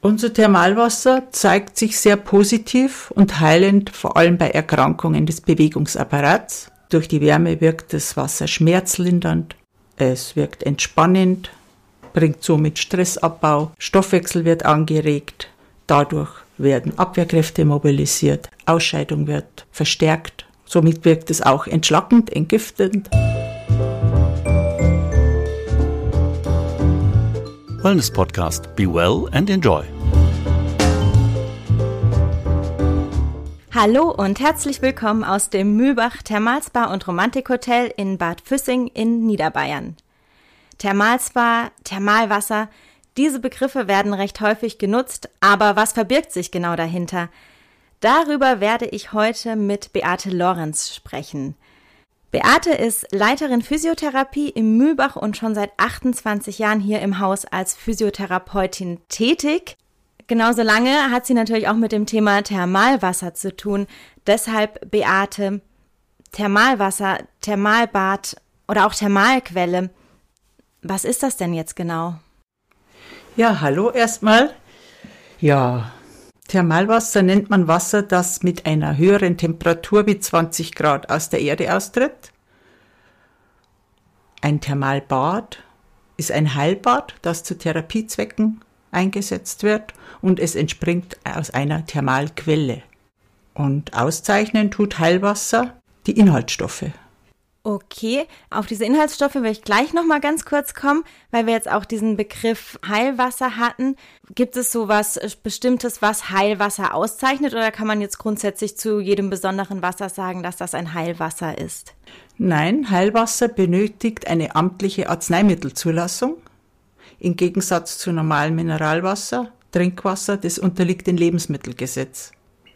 Unser Thermalwasser zeigt sich sehr positiv und heilend, vor allem bei Erkrankungen des Bewegungsapparats. Durch die Wärme wirkt das Wasser schmerzlindernd, es wirkt entspannend, bringt somit Stressabbau, Stoffwechsel wird angeregt, dadurch werden Abwehrkräfte mobilisiert, Ausscheidung wird verstärkt, somit wirkt es auch entschlackend, entgiftend. Wellness Podcast. Be well and enjoy. Hallo und herzlich willkommen aus dem Mühlbach Thermalspa und Romantikhotel in Bad Füssing in Niederbayern. Thermalspa, Thermalwasser, diese Begriffe werden recht häufig genutzt, aber was verbirgt sich genau dahinter? Darüber werde ich heute mit Beate Lorenz sprechen. Beate ist Leiterin Physiotherapie im Mühlbach und schon seit 28 Jahren hier im Haus als Physiotherapeutin tätig. Genauso lange hat sie natürlich auch mit dem Thema Thermalwasser zu tun. Deshalb Beate, Thermalwasser, Thermalbad oder auch Thermalquelle. Was ist das denn jetzt genau? Ja, hallo erstmal. Ja, Thermalwasser nennt man Wasser, das mit einer höheren Temperatur wie 20 Grad aus der Erde austritt. Ein Thermalbad ist ein Heilbad, das zu Therapiezwecken eingesetzt wird und es entspringt aus einer Thermalquelle. Und auszeichnen tut Heilwasser die Inhaltsstoffe. Okay, auf diese Inhaltsstoffe will ich gleich noch mal ganz kurz kommen, weil wir jetzt auch diesen Begriff Heilwasser hatten. Gibt es so was Bestimmtes, was Heilwasser auszeichnet, oder kann man jetzt grundsätzlich zu jedem besonderen Wasser sagen, dass das ein Heilwasser ist? Nein, Heilwasser benötigt eine amtliche Arzneimittelzulassung. Im Gegensatz zu normalem Mineralwasser, Trinkwasser, das unterliegt dem Lebensmittelgesetz.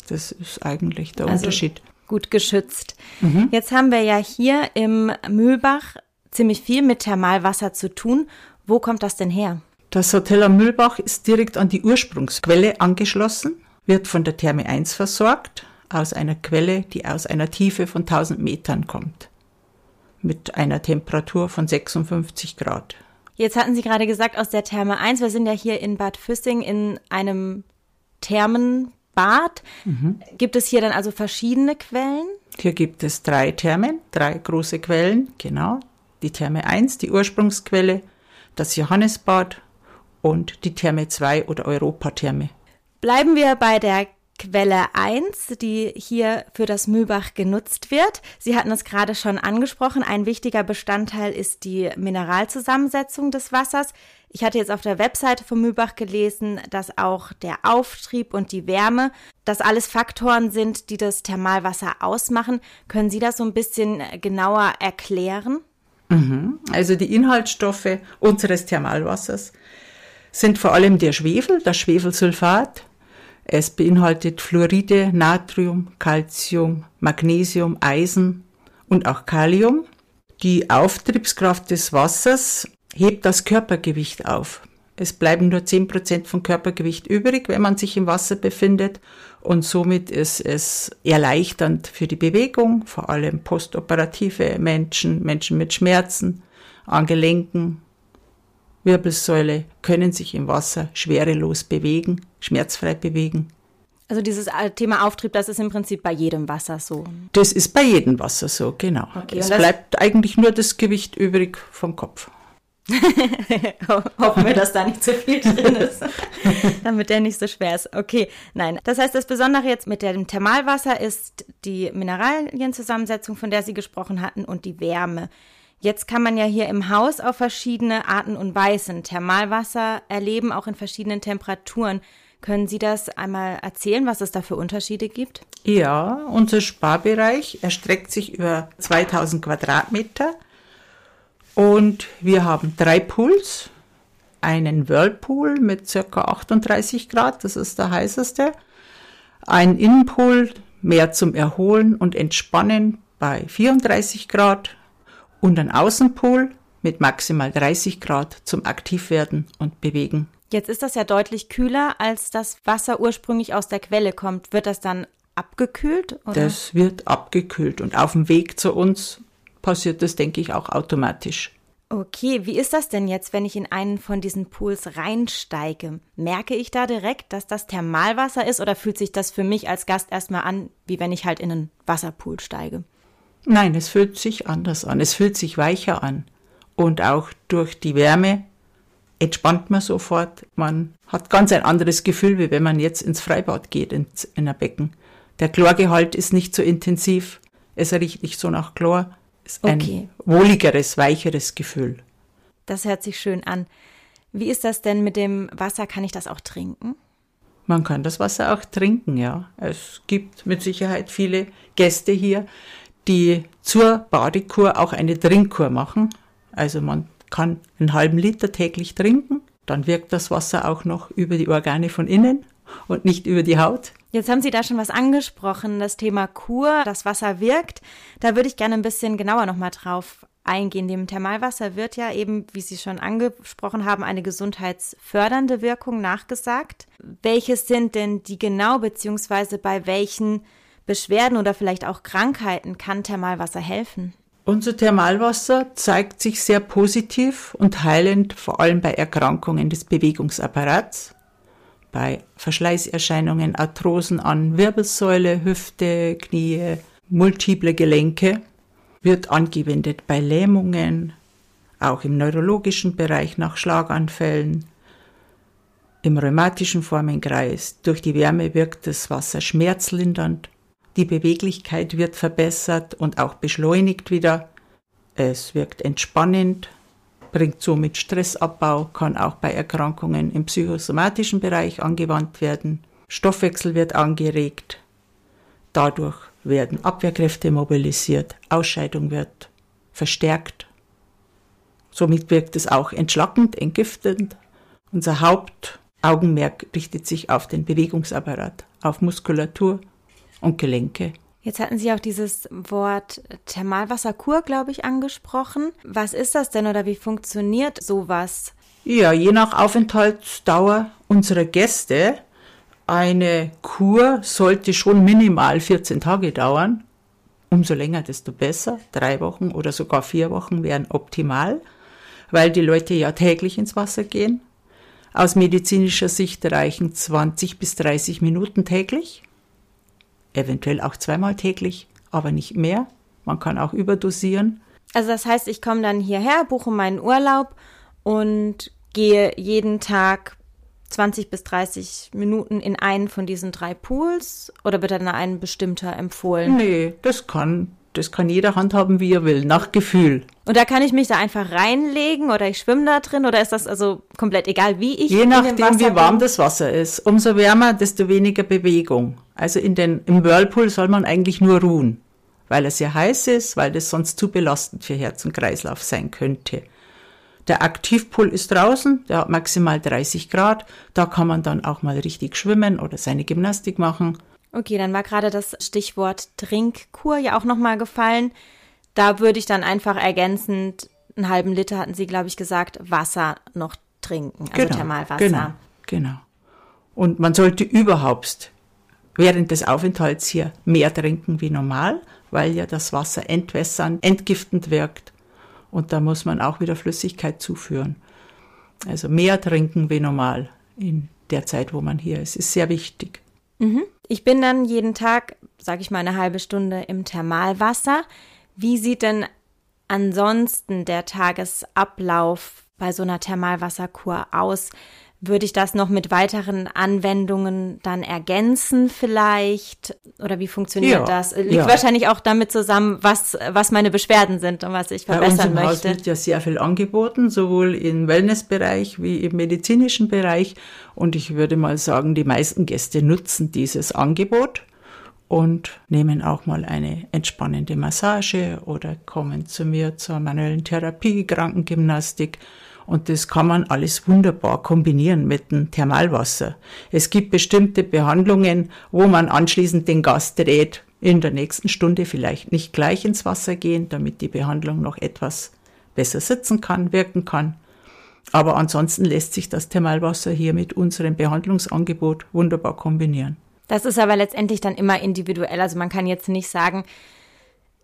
Das ist eigentlich der also, Unterschied gut geschützt. Mhm. Jetzt haben wir ja hier im Mühlbach ziemlich viel mit Thermalwasser zu tun. Wo kommt das denn her? Das Hotel am Mühlbach ist direkt an die Ursprungsquelle angeschlossen, wird von der Therme 1 versorgt, aus einer Quelle, die aus einer Tiefe von 1000 Metern kommt, mit einer Temperatur von 56 Grad. Jetzt hatten Sie gerade gesagt, aus der Therme 1, wir sind ja hier in Bad Füssing in einem Thermen Bad. Mhm. Gibt es hier dann also verschiedene Quellen? Hier gibt es drei Thermen, drei große Quellen, genau. Die Therme 1, die Ursprungsquelle, das Johannesbad und die Therme 2 oder Europatherme. Bleiben wir bei der Quelle 1, die hier für das Mühlbach genutzt wird. Sie hatten es gerade schon angesprochen. Ein wichtiger Bestandteil ist die Mineralzusammensetzung des Wassers. Ich hatte jetzt auf der Webseite von Mühlbach gelesen, dass auch der Auftrieb und die Wärme, dass alles Faktoren sind, die das Thermalwasser ausmachen. Können Sie das so ein bisschen genauer erklären? Mhm. Also die Inhaltsstoffe unseres Thermalwassers sind vor allem der Schwefel, das Schwefelsulfat. Es beinhaltet Fluoride, Natrium, Calcium, Magnesium, Eisen und auch Kalium. Die Auftriebskraft des Wassers hebt das Körpergewicht auf. Es bleiben nur 10% von Körpergewicht übrig, wenn man sich im Wasser befindet. Und somit ist es erleichternd für die Bewegung, vor allem postoperative Menschen, Menschen mit Schmerzen an Gelenken, Wirbelsäule können sich im Wasser schwerelos bewegen, schmerzfrei bewegen. Also dieses Thema Auftrieb, das ist im Prinzip bei jedem Wasser so. Das ist bei jedem Wasser so, genau. Okay, es bleibt eigentlich nur das Gewicht übrig vom Kopf. Hoffen wir, dass da nicht zu viel drin ist, damit der nicht so schwer ist. Okay, nein. Das heißt, das Besondere jetzt mit dem Thermalwasser ist die Mineralienzusammensetzung, von der Sie gesprochen hatten, und die Wärme. Jetzt kann man ja hier im Haus auf verschiedene Arten und Weisen Thermalwasser erleben, auch in verschiedenen Temperaturen. Können Sie das einmal erzählen, was es da für Unterschiede gibt? Ja, unser Sparbereich erstreckt sich über 2000 Quadratmeter. Und wir haben drei Pools. Einen Whirlpool mit circa 38 Grad, das ist der heißeste. Ein Innenpool mehr zum Erholen und Entspannen bei 34 Grad. Und ein Außenpool mit maximal 30 Grad zum Aktivwerden und Bewegen. Jetzt ist das ja deutlich kühler, als das Wasser ursprünglich aus der Quelle kommt. Wird das dann abgekühlt? Oder? Das wird abgekühlt und auf dem Weg zu uns passiert das, denke ich, auch automatisch. Okay, wie ist das denn jetzt, wenn ich in einen von diesen Pools reinsteige? Merke ich da direkt, dass das Thermalwasser ist oder fühlt sich das für mich als Gast erstmal an, wie wenn ich halt in einen Wasserpool steige? Nein, es fühlt sich anders an. Es fühlt sich weicher an. Und auch durch die Wärme entspannt man sofort. Man hat ganz ein anderes Gefühl, wie wenn man jetzt ins Freibad geht, ins, in ein Becken. Der Chlorgehalt ist nicht so intensiv. Es riecht nicht so nach Chlor. Ist ein Okay. wohligeres, weicheres Gefühl. Das hört sich schön an. Wie ist das denn mit dem Wasser? Kann ich das auch trinken? Man kann das Wasser auch trinken, ja. Es gibt mit Sicherheit viele Gäste hier, die zur Badekur auch eine Trinkkur machen. Also man kann einen halben Liter täglich trinken. Dann wirkt das Wasser auch noch über die Organe von innen und nicht über die Haut. Jetzt haben Sie da schon was angesprochen, das Thema Kur, das Wasser wirkt. Da würde ich gerne ein bisschen genauer nochmal drauf eingehen. Dem Thermalwasser wird ja eben, wie Sie schon angesprochen haben, eine gesundheitsfördernde Wirkung nachgesagt. Welches sind denn die genau, beziehungsweise bei welchen Beschwerden oder vielleicht auch Krankheiten kann Thermalwasser helfen? Unser Thermalwasser zeigt sich sehr positiv und heilend, vor allem bei Erkrankungen des Bewegungsapparats, bei Verschleißerscheinungen, Arthrosen an Wirbelsäule, Hüfte, Knie, multiple Gelenke, wird angewendet bei Lähmungen, auch im neurologischen Bereich nach Schlaganfällen, im rheumatischen Formenkreis. Durch die Wärme wirkt das Wasser schmerzlindernd. Die Beweglichkeit wird verbessert und auch beschleunigt wieder. Es wirkt entspannend, bringt somit Stressabbau, kann auch bei Erkrankungen im psychosomatischen Bereich angewandt werden. Stoffwechsel wird angeregt. Dadurch werden Abwehrkräfte mobilisiert, Ausscheidung wird verstärkt. Somit wirkt es auch entschlackend, entgiftend. Unser Hauptaugenmerk richtet sich auf den Bewegungsapparat, auf Muskulatur und Gelenke. Jetzt hatten Sie auch dieses Wort Thermalwasserkur, glaube ich, angesprochen. Was ist das denn oder wie funktioniert sowas? Ja, je nach Aufenthaltsdauer unserer Gäste, eine Kur sollte schon minimal 14 Tage dauern. Umso länger, desto besser. Drei Wochen oder sogar vier Wochen wären optimal, weil die Leute ja täglich ins Wasser gehen. Aus medizinischer Sicht reichen 20 bis 30 Minuten täglich, eventuell auch zweimal täglich, aber nicht mehr. Man kann auch überdosieren. Also das heißt, ich komme dann hierher, buche meinen Urlaub und gehe jeden Tag 20 bis 30 Minuten in einen von diesen drei Pools oder wird dann ein bestimmter empfohlen? Nee, das kann, das kann jeder handhaben, wie er will, nach Gefühl. Und da kann ich mich da einfach reinlegen oder ich schwimme da drin oder ist das also komplett egal, wie ich Je nachdem, wie warm bin? das Wasser ist. Umso wärmer, desto weniger Bewegung. Also in den, im Whirlpool soll man eigentlich nur ruhen, weil es ja heiß ist, weil das sonst zu belastend für Herz und Kreislauf sein könnte. Der Aktivpool ist draußen, der hat maximal 30 Grad. Da kann man dann auch mal richtig schwimmen oder seine Gymnastik machen. Okay, dann war gerade das Stichwort Trinkkur ja auch nochmal gefallen. Da würde ich dann einfach ergänzend einen halben Liter, hatten Sie, glaube ich, gesagt, Wasser noch trinken, also Thermalwasser. Genau, genau. Und man sollte überhaupt während des Aufenthalts hier mehr trinken wie normal, weil ja das Wasser entwässernd, entgiftend wirkt. Und da muss man auch wieder Flüssigkeit zuführen. Also mehr trinken wie normal in der Zeit, wo man hier ist, ist sehr wichtig. Ich bin dann jeden Tag, sage ich mal, eine halbe Stunde im Thermalwasser. Wie sieht denn ansonsten der Tagesablauf bei so einer Thermalwasserkur aus? Würde ich das noch mit weiteren Anwendungen dann ergänzen vielleicht? Oder wie funktioniert Ja, das? Liegt ja. wahrscheinlich auch damit zusammen, was, was meine Beschwerden sind und was ich Bei verbessern Haus möchte. wird ja sehr viel angeboten, sowohl im Wellnessbereich wie im medizinischen Bereich. Und ich würde mal sagen, die meisten Gäste nutzen dieses Angebot und nehmen auch mal eine entspannende Massage oder kommen zu mir zur manuellen Therapie, Krankengymnastik. Und das kann man alles wunderbar kombinieren mit dem Thermalwasser. Es gibt bestimmte Behandlungen, wo man anschließend den Gast rät, in der nächsten Stunde vielleicht nicht gleich ins Wasser gehen, damit die Behandlung noch etwas besser sitzen kann, wirken kann. Aber ansonsten lässt sich das Thermalwasser hier mit unserem Behandlungsangebot wunderbar kombinieren. Das ist aber letztendlich dann immer individuell. Also man kann jetzt nicht sagen,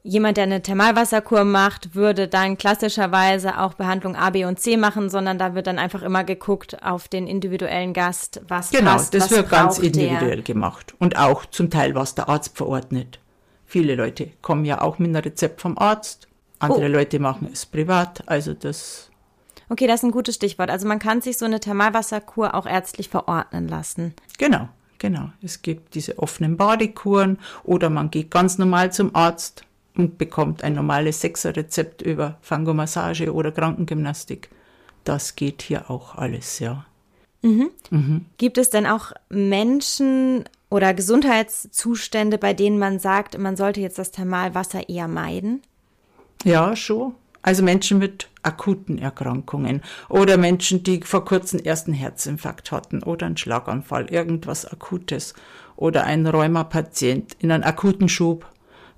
jemand, der eine Thermalwasserkur macht, würde dann klassischerweise auch Behandlung A, B und C machen, sondern da wird dann einfach immer geguckt auf den individuellen Gast, was Genau, passt, das was wird ganz individuell Der. gemacht. Und auch zum Teil, was der Arzt verordnet. Viele Leute kommen ja auch mit einem Rezept vom Arzt. Andere Oh. Leute machen es privat. Also das, Okay, das ist ein gutes Stichwort. Also man kann sich so eine Thermalwasserkur auch ärztlich verordnen lassen. genau, genau. Es gibt diese offenen Badekuren oder man geht ganz normal zum Arzt und bekommt ein normales Sechserrezept über Fangomassage oder Krankengymnastik. Das geht hier auch alles, ja. Gibt es denn auch Menschen oder Gesundheitszustände, bei denen man sagt, man sollte jetzt das Thermalwasser eher meiden? Ja, schon. Also Menschen mit akuten Erkrankungen oder Menschen, die vor kurzem erst einen Herzinfarkt hatten oder einen Schlaganfall, irgendwas Akutes oder ein Rheumapatient in einen akuten Schub.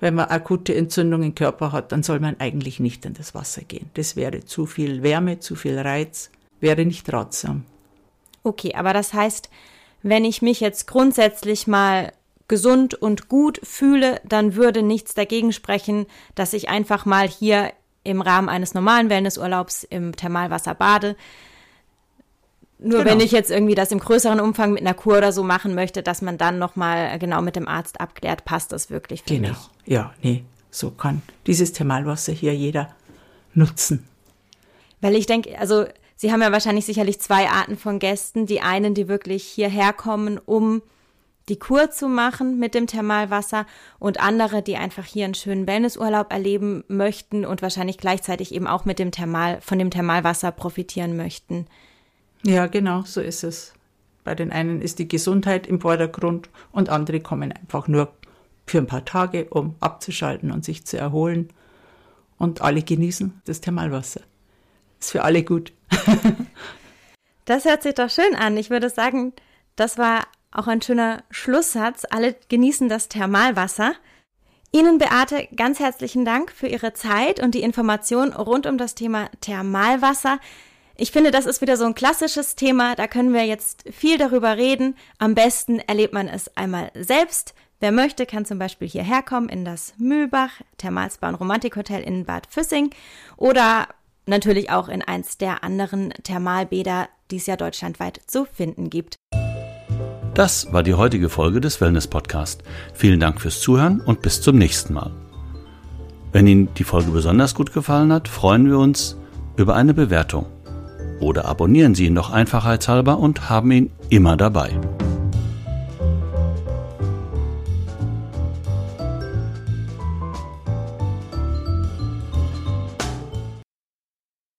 Wenn man akute Entzündung im Körper hat, dann soll man eigentlich nicht in das Wasser gehen. Das wäre zu viel Wärme, zu viel Reiz, wäre nicht ratsam. Okay, aber das heißt, wenn ich mich jetzt grundsätzlich mal gesund und gut fühle, dann würde nichts dagegen sprechen, dass ich einfach mal hier im Rahmen eines normalen Wellnessurlaubs im Thermalwasser bade. Nur Genau. wenn ich jetzt irgendwie das im größeren Umfang mit einer Kur oder so machen möchte, dass man dann nochmal genau mit dem Arzt abklärt, passt das wirklich für Genau. mich. Ja, nee, so kann dieses Thermalwasser hier jeder nutzen. Weil ich denke, also Sie haben ja wahrscheinlich sicherlich zwei Arten von Gästen. Die einen, die wirklich hierher kommen, um die Kur zu machen mit dem Thermalwasser und andere, die einfach hier einen schönen Wellnessurlaub erleben möchten und wahrscheinlich gleichzeitig eben auch mit dem Thermal, von dem Thermalwasser profitieren möchten. Ja, genau, so ist es. Bei den einen ist die Gesundheit im Vordergrund und andere kommen einfach nur für ein paar Tage, um abzuschalten und sich zu erholen. Und alle genießen das Thermalwasser. Ist für alle gut. Das hört sich doch schön an. Ich würde sagen, das war auch ein schöner Schlusssatz. Alle genießen das Thermalwasser. Ihnen, Beate, ganz herzlichen Dank für Ihre Zeit und die Information rund um das Thema Thermalwasser. Ich finde, das ist wieder so ein klassisches Thema. Da können wir jetzt viel darüber reden. Am besten erlebt man es einmal selbst. Wer möchte, kann zum Beispiel hierher kommen in das Mühlbach Thermalspa und Romantikhotel in Bad Füssing oder natürlich auch in eins der anderen Thermalbäder, die es ja deutschlandweit zu finden gibt. Das war die heutige Folge des Wellness Podcast. Vielen Dank fürs Zuhören und bis zum nächsten Mal. Wenn Ihnen die Folge besonders gut gefallen hat, freuen wir uns über eine Bewertung. Oder abonnieren Sie ihn doch einfachheitshalber und haben ihn immer dabei.